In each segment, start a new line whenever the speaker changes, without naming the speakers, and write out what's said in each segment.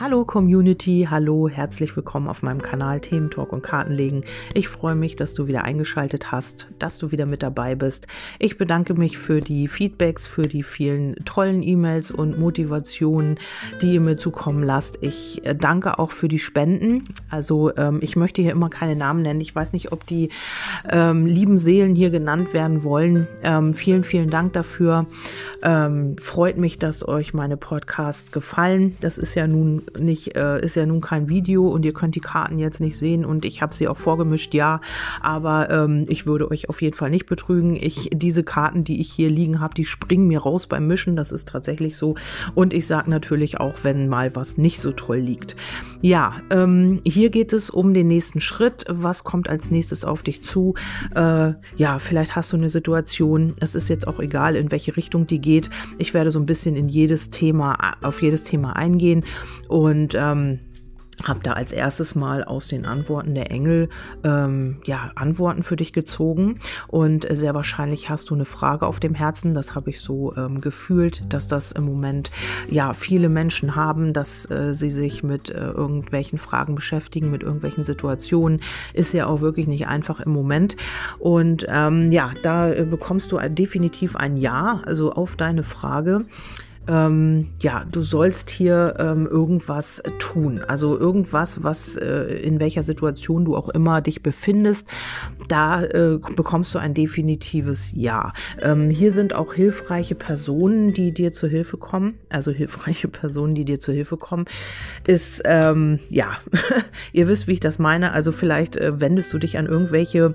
Hallo Community, hallo, herzlich willkommen auf meinem Kanal Themen Talk und Kartenlegen. Ich freue mich, dass du wieder eingeschaltet hast, dass du wieder mit dabei bist. Ich bedanke mich für die Feedbacks, für die vielen tollen E-Mails und Motivationen, die ihr mir zukommen lasst. Ich äh, danke auch für die Spenden. Also ähm, ich möchte hier immer keine Namen nennen. Ich weiß nicht, ob die ähm, lieben Seelen hier genannt werden wollen. Ähm, vielen, vielen Dank dafür. Ähm, freut mich, dass euch meine Podcasts gefallen. Das ist ja nun nicht, äh, ist ja nun kein Video und ihr könnt die Karten jetzt nicht sehen und ich habe sie auch vorgemischt, ja, aber ähm, ich würde euch auf jeden Fall nicht betrügen. Ich, diese Karten, die ich hier liegen habe, die springen mir raus beim Mischen, das ist tatsächlich so und ich sage natürlich auch, wenn mal was nicht so toll liegt. Ja, ähm, hier geht es um den nächsten Schritt. Was kommt als nächstes auf dich zu? Äh, ja, vielleicht hast du eine Situation, es ist jetzt auch egal, in welche Richtung die geht. Ich werde so ein bisschen in jedes Thema, auf jedes Thema eingehen und ähm, habe da als erstes mal aus den Antworten der Engel ähm, ja Antworten für dich gezogen und sehr wahrscheinlich hast du eine Frage auf dem Herzen. Das habe ich so ähm, gefühlt, dass das im Moment ja viele Menschen haben, dass äh, sie sich mit äh, irgendwelchen Fragen beschäftigen, mit irgendwelchen Situationen. Ist ja auch wirklich nicht einfach im Moment. Und ähm, ja, da äh, bekommst du definitiv ein Ja, also auf deine Frage ähm, ja, du sollst hier ähm, irgendwas tun. Also irgendwas, was äh, in welcher Situation du auch immer dich befindest, da äh, bekommst du ein definitives Ja. Ähm, hier sind auch hilfreiche Personen, die dir zur Hilfe kommen. Also hilfreiche Personen, die dir zur Hilfe kommen, ist, ähm, ja, ihr wisst, wie ich das meine. Also vielleicht äh, wendest du dich an irgendwelche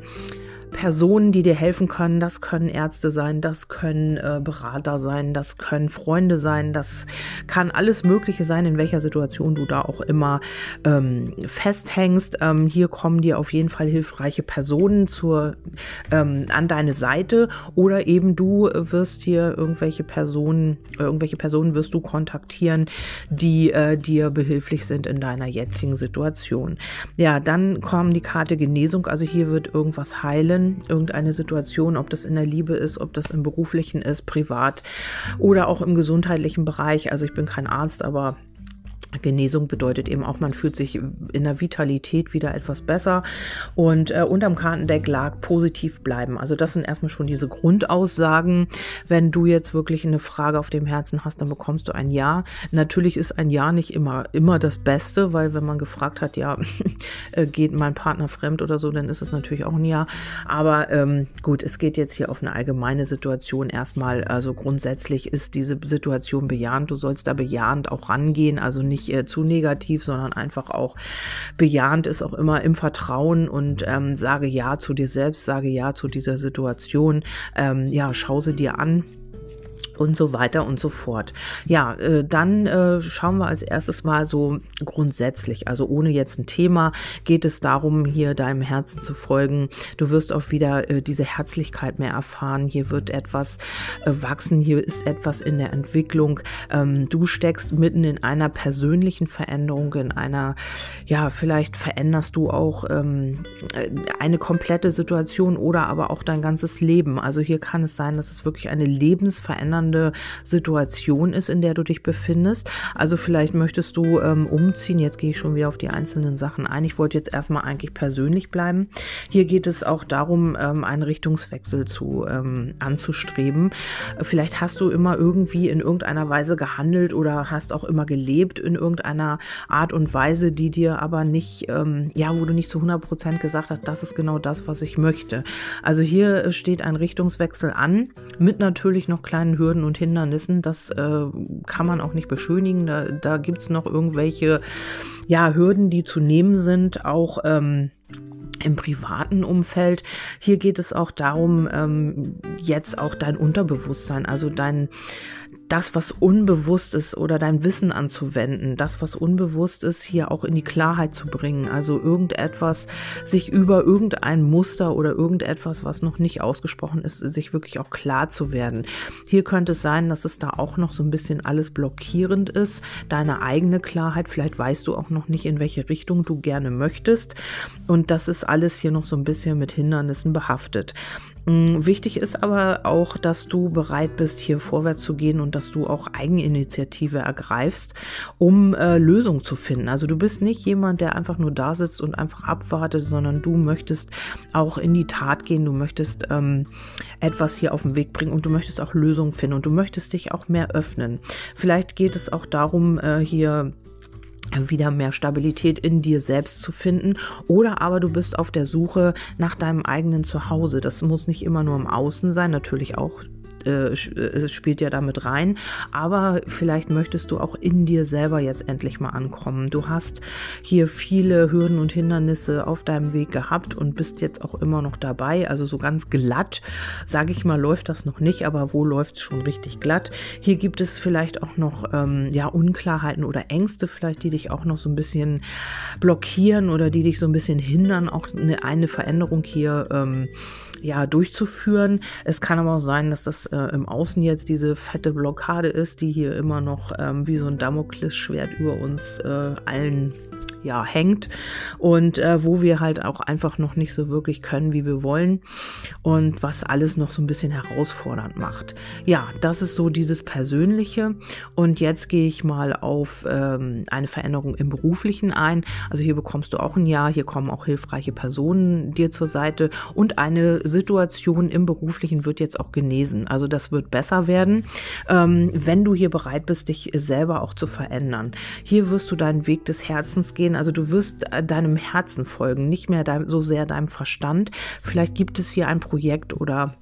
Personen, die dir helfen können. Das können Ärzte sein, das können äh, Berater sein, das können Freunde sein, das kann alles Mögliche sein, in welcher Situation du da auch immer ähm, festhängst. Ähm, hier kommen dir auf jeden Fall hilfreiche Personen zur, ähm, an deine Seite oder eben du wirst hier irgendwelche Personen, irgendwelche Personen wirst du kontaktieren, die äh, dir behilflich sind in deiner jetzigen Situation. Ja, dann kommen die Karte Genesung, also hier wird irgendwas heilen irgendeine Situation, ob das in der Liebe ist, ob das im beruflichen ist, privat oder auch im gesundheitlichen Bereich. Also ich bin kein Arzt, aber Genesung bedeutet eben auch, man fühlt sich in der Vitalität wieder etwas besser und äh, unterm Kartendeck lag positiv bleiben. Also das sind erstmal schon diese Grundaussagen. Wenn du jetzt wirklich eine Frage auf dem Herzen hast, dann bekommst du ein Ja. Natürlich ist ein Ja nicht immer, immer das Beste, weil wenn man gefragt hat, ja, äh, geht mein Partner fremd oder so, dann ist es natürlich auch ein Ja. Aber ähm, gut, es geht jetzt hier auf eine allgemeine Situation erstmal. Also grundsätzlich ist diese Situation bejahend. Du sollst da bejahend auch rangehen, also nicht nicht äh, zu negativ, sondern einfach auch bejahend ist auch immer im Vertrauen und ähm, sage Ja zu dir selbst, sage Ja zu dieser Situation. Ähm, ja, schau sie dir an und so weiter und so fort. Ja, äh, dann äh, schauen wir als erstes mal so grundsätzlich, also ohne jetzt ein Thema, geht es darum, hier deinem Herzen zu folgen. Du wirst auch wieder äh, diese Herzlichkeit mehr erfahren. Hier wird etwas äh, wachsen, hier ist etwas in der Entwicklung. Ähm, du steckst mitten in einer persönlichen Veränderung, in einer, ja, vielleicht veränderst du auch ähm, äh, eine komplette Situation oder aber auch dein ganzes Leben. Also hier kann es sein, dass es wirklich eine lebensverändernde verändernde Situation ist, in der du dich befindest. Also vielleicht möchtest du ähm, umziehen. Jetzt gehe ich schon wieder auf die einzelnen Sachen ein. Ich wollte jetzt erstmal eigentlich persönlich bleiben. Hier geht es auch darum, ähm, einen Richtungswechsel zu ähm, anzustreben. Vielleicht hast du immer irgendwie in irgendeiner Weise gehandelt oder hast auch immer gelebt in irgendeiner Art und Weise, die dir aber nicht, ähm, ja, wo du nicht zu 100 Prozent gesagt hast, das ist genau das, was ich möchte. Also hier steht ein Richtungswechsel an mit natürlich noch kleinen Hürden und Hindernissen. Das äh, kann man auch nicht beschönigen. Da, da gibt es noch irgendwelche ja, Hürden, die zu nehmen sind, auch ähm, im privaten Umfeld. Hier geht es auch darum, ähm, jetzt auch dein Unterbewusstsein, also dein das, was unbewusst ist oder dein Wissen anzuwenden, das, was unbewusst ist, hier auch in die Klarheit zu bringen. Also irgendetwas, sich über irgendein Muster oder irgendetwas, was noch nicht ausgesprochen ist, sich wirklich auch klar zu werden. Hier könnte es sein, dass es da auch noch so ein bisschen alles blockierend ist, deine eigene Klarheit. Vielleicht weißt du auch noch nicht, in welche Richtung du gerne möchtest. Und das ist alles hier noch so ein bisschen mit Hindernissen behaftet. Mm, wichtig ist aber auch, dass du bereit bist, hier vorwärts zu gehen und dass du auch Eigeninitiative ergreifst, um äh, Lösungen zu finden. Also du bist nicht jemand, der einfach nur da sitzt und einfach abwartet, sondern du möchtest auch in die Tat gehen, du möchtest ähm, etwas hier auf den Weg bringen und du möchtest auch Lösungen finden und du möchtest dich auch mehr öffnen. Vielleicht geht es auch darum, äh, hier wieder mehr Stabilität in dir selbst zu finden oder aber du bist auf der Suche nach deinem eigenen Zuhause. Das muss nicht immer nur im Außen sein, natürlich auch äh, äh spielt ja damit rein. Aber vielleicht möchtest du auch in dir selber jetzt endlich mal ankommen. Du hast hier viele Hürden und Hindernisse auf deinem Weg gehabt und bist jetzt auch immer noch dabei. Also so ganz glatt, sage ich mal, läuft das noch nicht, aber wo läuft es schon richtig glatt? Hier gibt es vielleicht auch noch ähm, ja, Unklarheiten oder Ängste, vielleicht, die dich auch noch so ein bisschen blockieren oder die dich so ein bisschen hindern, auch eine, eine Veränderung hier ähm, ja, durchzuführen. Es kann aber auch sein, dass das äh, im Außen jetzt diese fette Blockade ist, die hier immer noch ähm, wie so ein Damoklesschwert über uns äh, allen ja, hängt und äh, wo wir halt auch einfach noch nicht so wirklich können, wie wir wollen und was alles noch so ein bisschen herausfordernd macht. Ja, das ist so dieses Persönliche und jetzt gehe ich mal auf ähm, eine Veränderung im Beruflichen ein. Also hier bekommst du auch ein Ja, hier kommen auch hilfreiche Personen dir zur Seite und eine Situation im Beruflichen wird jetzt auch genesen. Also das wird besser werden, ähm, wenn du hier bereit bist, dich selber auch zu verändern. Hier wirst du deinen Weg des Herzens gehen also du wirst äh, deinem Herzen folgen, nicht mehr dein, so sehr deinem Verstand. Vielleicht gibt es hier ein Projekt oder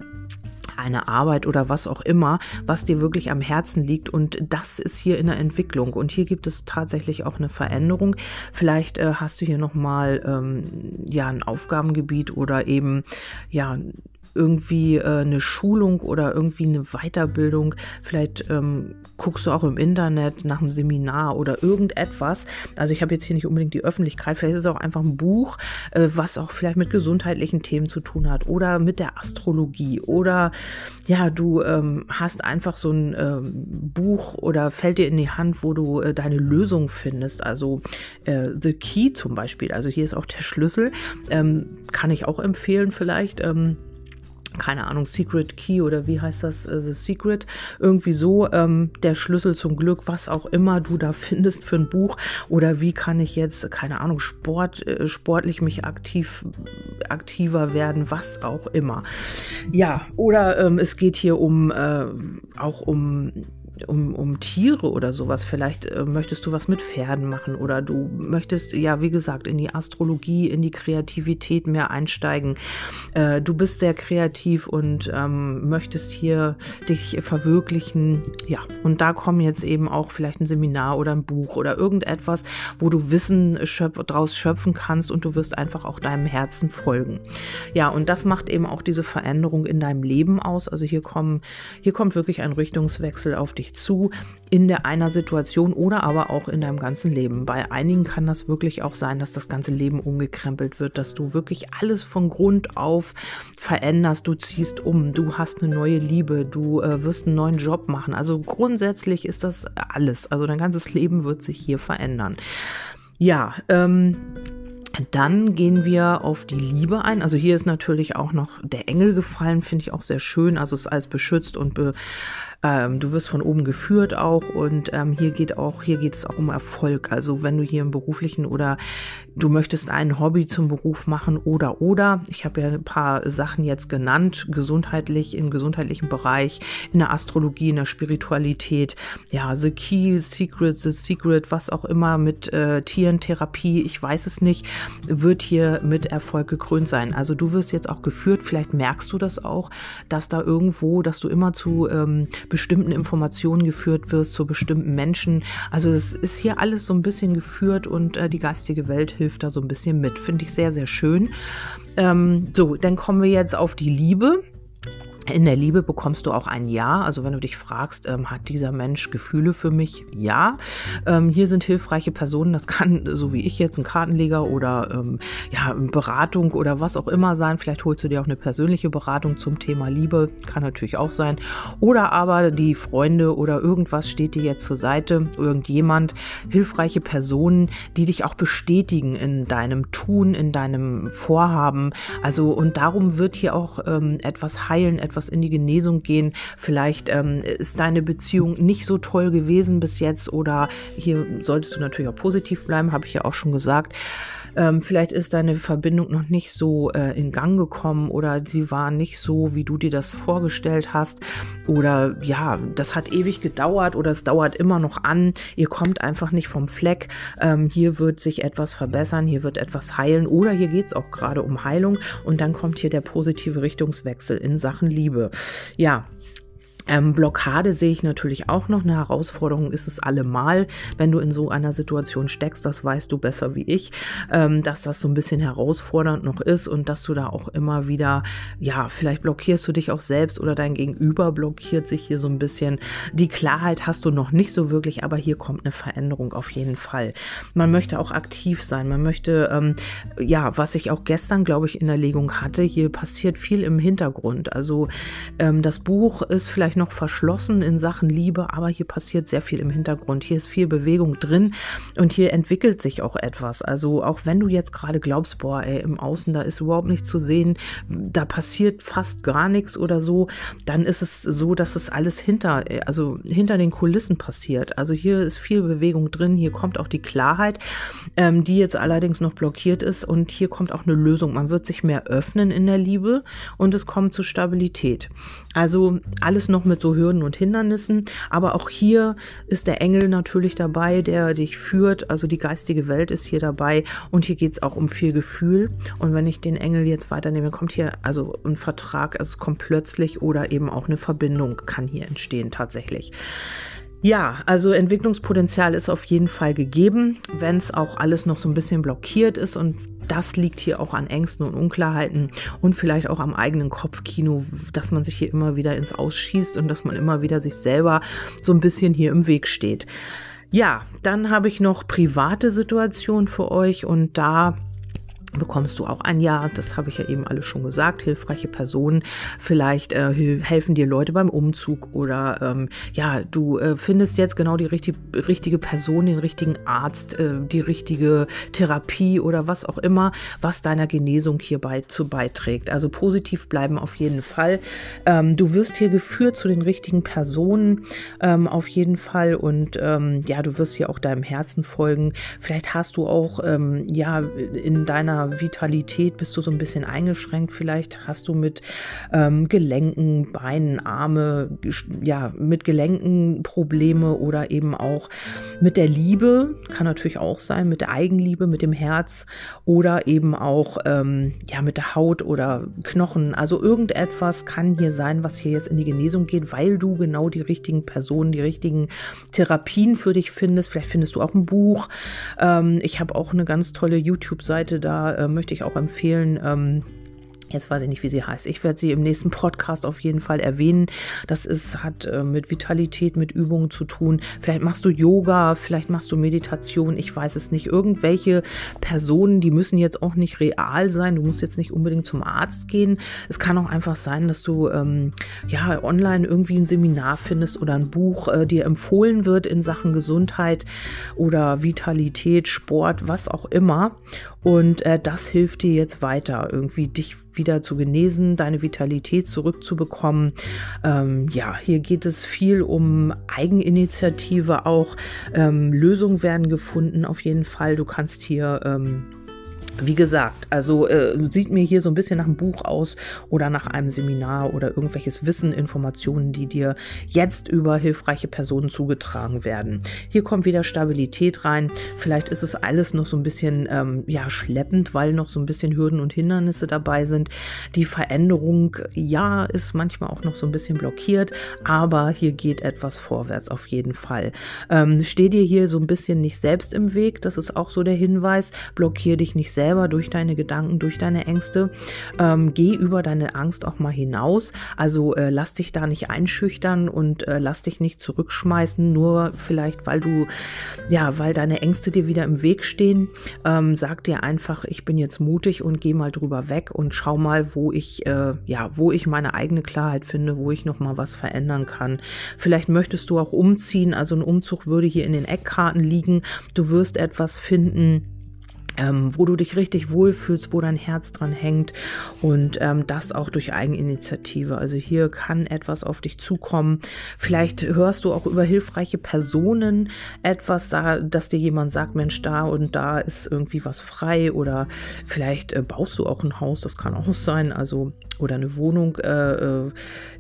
eine Arbeit oder was auch immer, was dir wirklich am Herzen liegt und das ist hier in der Entwicklung und hier gibt es tatsächlich auch eine Veränderung. Vielleicht äh, hast du hier noch mal ähm, ja ein Aufgabengebiet oder eben ja irgendwie äh, eine Schulung oder irgendwie eine Weiterbildung. Vielleicht ähm, guckst du auch im Internet nach einem Seminar oder irgendetwas. Also ich habe jetzt hier nicht unbedingt die Öffentlichkeit. Vielleicht ist es auch einfach ein Buch, äh, was auch vielleicht mit gesundheitlichen Themen zu tun hat oder mit der Astrologie oder ja, du ähm, hast einfach so ein ähm, Buch oder fällt dir in die Hand, wo du äh, deine Lösung findest. Also äh, The Key zum Beispiel. Also hier ist auch der Schlüssel. Ähm, kann ich auch empfehlen vielleicht. Ähm, keine Ahnung, Secret Key oder wie heißt das, äh, The Secret, irgendwie so, ähm, der Schlüssel zum Glück, was auch immer du da findest für ein Buch oder wie kann ich jetzt, keine Ahnung, Sport, äh, sportlich mich aktiv, aktiver werden, was auch immer. Ja, oder ähm, es geht hier um, äh, auch um um, um Tiere oder sowas. Vielleicht äh, möchtest du was mit Pferden machen oder du möchtest, ja, wie gesagt, in die Astrologie, in die Kreativität mehr einsteigen. Äh, du bist sehr kreativ und ähm, möchtest hier dich verwirklichen. Ja, und da kommen jetzt eben auch vielleicht ein Seminar oder ein Buch oder irgendetwas, wo du Wissen schöp draus schöpfen kannst und du wirst einfach auch deinem Herzen folgen. Ja, und das macht eben auch diese Veränderung in deinem Leben aus. Also hier kommen, hier kommt wirklich ein Richtungswechsel auf zu in der einer Situation oder aber auch in deinem ganzen Leben. Bei einigen kann das wirklich auch sein, dass das ganze Leben umgekrempelt wird, dass du wirklich alles von Grund auf veränderst, du ziehst um, du hast eine neue Liebe, du äh, wirst einen neuen Job machen. Also grundsätzlich ist das alles. Also dein ganzes Leben wird sich hier verändern. Ja, ähm, dann gehen wir auf die Liebe ein. Also hier ist natürlich auch noch der Engel gefallen, finde ich auch sehr schön. Also es ist alles beschützt und be ähm, du wirst von oben geführt auch und ähm, hier geht auch, hier geht es auch um Erfolg. Also wenn du hier im beruflichen oder du möchtest ein Hobby zum Beruf machen oder oder, ich habe ja ein paar Sachen jetzt genannt, gesundheitlich, im gesundheitlichen Bereich, in der Astrologie, in der Spiritualität, ja, The Key, Secret, The Secret, was auch immer mit äh, Tierentherapie, ich weiß es nicht, wird hier mit Erfolg gekrönt sein. Also du wirst jetzt auch geführt, vielleicht merkst du das auch, dass da irgendwo, dass du immer zu ähm, bestimmten Informationen geführt wirst, zu bestimmten Menschen. Also es ist hier alles so ein bisschen geführt und äh, die geistige Welt hilft da so ein bisschen mit. Finde ich sehr, sehr schön. Ähm, so, dann kommen wir jetzt auf die Liebe. In der Liebe bekommst du auch ein Ja. Also wenn du dich fragst, ähm, hat dieser Mensch Gefühle für mich? Ja. Ähm, hier sind hilfreiche Personen. Das kann, so wie ich jetzt, ein Kartenleger oder ähm, ja, Beratung oder was auch immer sein. Vielleicht holst du dir auch eine persönliche Beratung zum Thema Liebe. Kann natürlich auch sein. Oder aber die Freunde oder irgendwas steht dir jetzt zur Seite. Irgendjemand, hilfreiche Personen, die dich auch bestätigen in deinem Tun, in deinem Vorhaben. Also und darum wird hier auch ähm, etwas heilen, etwas etwas in die Genesung gehen. Vielleicht ähm, ist deine Beziehung nicht so toll gewesen bis jetzt oder hier solltest du natürlich auch positiv bleiben, habe ich ja auch schon gesagt. Ähm, vielleicht ist deine Verbindung noch nicht so äh, in Gang gekommen oder sie war nicht so, wie du dir das vorgestellt hast. Oder ja, das hat ewig gedauert oder es dauert immer noch an. Ihr kommt einfach nicht vom Fleck. Ähm, hier wird sich etwas verbessern, hier wird etwas heilen oder hier geht es auch gerade um Heilung und dann kommt hier der positive Richtungswechsel in Sachen Liebe. Ja, ähm, Blockade sehe ich natürlich auch noch. Eine Herausforderung ist es allemal, wenn du in so einer Situation steckst, das weißt du besser wie ich, ähm, dass das so ein bisschen herausfordernd noch ist und dass du da auch immer wieder, ja, vielleicht blockierst du dich auch selbst oder dein Gegenüber blockiert sich hier so ein bisschen. Die Klarheit hast du noch nicht so wirklich, aber hier kommt eine Veränderung auf jeden Fall. Man möchte auch aktiv sein, man möchte, ähm, ja, was ich auch gestern, glaube ich, in der Legung hatte, hier passiert viel im Hintergrund. Also ähm, das Buch ist vielleicht vielleicht noch verschlossen in Sachen Liebe, aber hier passiert sehr viel im Hintergrund. Hier ist viel Bewegung drin und hier entwickelt sich auch etwas. Also auch wenn du jetzt gerade glaubst, boah, ey, im Außen, da ist überhaupt nichts zu sehen, da passiert fast gar nichts oder so, dann ist es so, dass es alles hinter, also hinter den Kulissen passiert. Also hier ist viel Bewegung drin, hier kommt auch die Klarheit, ähm, die jetzt allerdings noch blockiert ist und hier kommt auch eine Lösung. Man wird sich mehr öffnen in der Liebe und es kommt zu Stabilität. Also alles noch mit so Hürden und Hindernissen. Aber auch hier ist der Engel natürlich dabei, der dich führt. Also die geistige Welt ist hier dabei. Und hier geht es auch um viel Gefühl. Und wenn ich den Engel jetzt weiternehme, kommt hier also ein Vertrag, also es kommt plötzlich oder eben auch eine Verbindung kann hier entstehen tatsächlich. Ja, also Entwicklungspotenzial ist auf jeden Fall gegeben, wenn es auch alles noch so ein bisschen blockiert ist und das liegt hier auch an Ängsten und Unklarheiten und vielleicht auch am eigenen Kopfkino, dass man sich hier immer wieder ins Ausschießt und dass man immer wieder sich selber so ein bisschen hier im Weg steht. Ja, dann habe ich noch private Situationen für euch und da bekommst du auch ein Ja, das habe ich ja eben alles schon gesagt, hilfreiche Personen, vielleicht äh, helfen dir Leute beim Umzug oder ähm, ja, du äh, findest jetzt genau die richtig, richtige Person, den richtigen Arzt, äh, die richtige Therapie oder was auch immer, was deiner Genesung hierbei zu beiträgt. Also positiv bleiben auf jeden Fall. Ähm, du wirst hier geführt zu den richtigen Personen ähm, auf jeden Fall und ähm, ja, du wirst hier auch deinem Herzen folgen. Vielleicht hast du auch ähm, ja in deiner Vitalität bist du so ein bisschen eingeschränkt. Vielleicht hast du mit ähm, Gelenken, Beinen, Arme, ja, mit Gelenken Probleme oder eben auch mit der Liebe, kann natürlich auch sein, mit der Eigenliebe, mit dem Herz oder eben auch ähm, ja, mit der Haut oder Knochen. Also irgendetwas kann hier sein, was hier jetzt in die Genesung geht, weil du genau die richtigen Personen, die richtigen Therapien für dich findest. Vielleicht findest du auch ein Buch. Ähm, ich habe auch eine ganz tolle YouTube-Seite da, äh, möchte ich auch empfehlen. Ähm, Jetzt weiß ich nicht, wie sie heißt. Ich werde sie im nächsten Podcast auf jeden Fall erwähnen. Das ist, hat äh, mit Vitalität, mit Übungen zu tun. Vielleicht machst du Yoga, vielleicht machst du Meditation. Ich weiß es nicht. Irgendwelche Personen, die müssen jetzt auch nicht real sein. Du musst jetzt nicht unbedingt zum Arzt gehen. Es kann auch einfach sein, dass du ähm, ja online irgendwie ein Seminar findest oder ein Buch äh, dir empfohlen wird in Sachen Gesundheit oder Vitalität, Sport, was auch immer. Und äh, das hilft dir jetzt weiter, irgendwie dich wieder zu genesen, deine Vitalität zurückzubekommen. Ähm, ja, hier geht es viel um Eigeninitiative auch. Ähm, Lösungen werden gefunden auf jeden Fall. Du kannst hier ähm, wie gesagt, also äh, sieht mir hier so ein bisschen nach einem Buch aus oder nach einem Seminar oder irgendwelches Wissen, Informationen, die dir jetzt über hilfreiche Personen zugetragen werden. Hier kommt wieder Stabilität rein. Vielleicht ist es alles noch so ein bisschen ähm, ja schleppend, weil noch so ein bisschen Hürden und Hindernisse dabei sind. Die Veränderung, ja, ist manchmal auch noch so ein bisschen blockiert, aber hier geht etwas vorwärts auf jeden Fall. Ähm, steh dir hier so ein bisschen nicht selbst im Weg. Das ist auch so der Hinweis. Blockier dich nicht selbst selber durch deine Gedanken, durch deine Ängste. Ähm, geh über deine Angst auch mal hinaus. Also äh, lass dich da nicht einschüchtern und äh, lass dich nicht zurückschmeißen, nur vielleicht, weil du, ja, weil deine Ängste dir wieder im Weg stehen. Ähm, sag dir einfach, ich bin jetzt mutig und geh mal drüber weg und schau mal, wo ich, äh, ja, wo ich meine eigene Klarheit finde, wo ich noch mal was verändern kann. Vielleicht möchtest du auch umziehen. Also ein Umzug würde hier in den Eckkarten liegen. Du wirst etwas finden, ähm, wo du dich richtig wohlfühlst, wo dein Herz dran hängt und ähm, das auch durch Eigeninitiative. Also hier kann etwas auf dich zukommen. Vielleicht hörst du auch über hilfreiche Personen etwas, da, dass dir jemand sagt, Mensch, da und da ist irgendwie was frei oder vielleicht äh, baust du auch ein Haus, das kann auch sein, also oder eine Wohnung äh, äh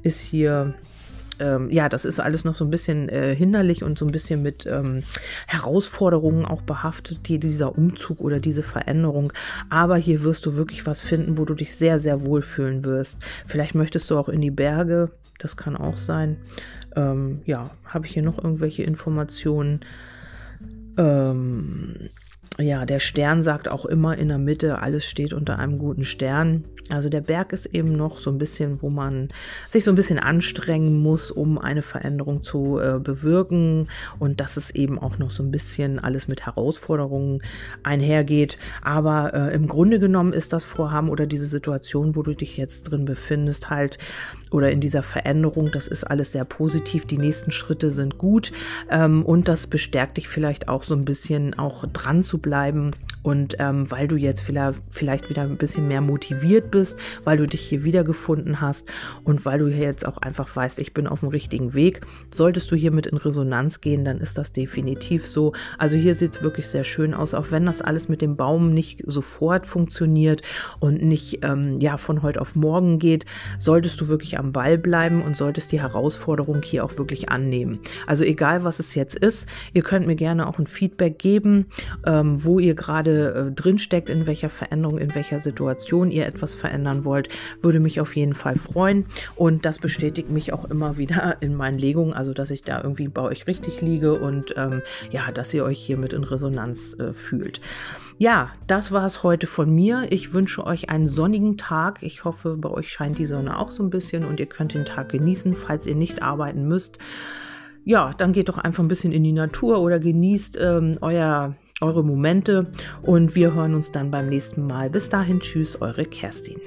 ist hier ähm, ja, das ist alles noch so ein bisschen äh, hinderlich und so ein bisschen mit ähm, Herausforderungen auch behaftet, die, dieser Umzug oder diese Veränderung. Aber hier wirst du wirklich was finden, wo du dich sehr, sehr wohlfühlen wirst. Vielleicht möchtest du auch in die Berge, das kann auch sein. Ähm, ja, habe ich hier noch irgendwelche Informationen? Ähm, ja, der Stern sagt auch immer in der Mitte, alles steht unter einem guten Stern. Also der Berg ist eben noch so ein bisschen, wo man sich so ein bisschen anstrengen muss, um eine Veränderung zu äh, bewirken und dass es eben auch noch so ein bisschen alles mit Herausforderungen einhergeht. Aber äh, im Grunde genommen ist das Vorhaben oder diese Situation, wo du dich jetzt drin befindest, halt oder in dieser Veränderung, das ist alles sehr positiv. Die nächsten Schritte sind gut ähm, und das bestärkt dich vielleicht auch so ein bisschen auch dran zu bleiben und ähm, weil du jetzt vielleicht, wieder ein bisschen mehr motiviert bist, weil du dich hier wiedergefunden hast und weil du jetzt auch einfach weißt, ich bin auf dem richtigen Weg. Solltest du hiermit in Resonanz gehen, dann ist das definitiv so. Also hier sieht es wirklich sehr schön aus, auch wenn das alles mit dem Baum nicht sofort funktioniert und nicht ähm, ja, von heute auf morgen geht, solltest du wirklich am Ball bleiben und solltest die Herausforderung hier auch wirklich annehmen. Also egal, was es jetzt ist, ihr könnt mir gerne auch ein Feedback geben, wo ihr gerade äh, drin steckt, in welcher Veränderung, in welcher Situation ihr etwas verändern wollt, würde mich auf jeden Fall freuen. Und das bestätigt mich auch immer wieder in meinen Legungen, also dass ich da irgendwie bei euch richtig liege und ähm, ja, dass ihr euch hiermit in Resonanz äh, fühlt. Ja, das war es heute von mir. Ich wünsche euch einen sonnigen Tag. Ich hoffe, bei euch scheint die Sonne auch so ein bisschen und ihr könnt den Tag genießen, falls ihr nicht arbeiten müsst. Ja, dann geht doch einfach ein bisschen in die Natur oder genießt ähm, euer eure Momente und wir hören uns dann beim nächsten Mal. Bis dahin, tschüss, eure Kerstin.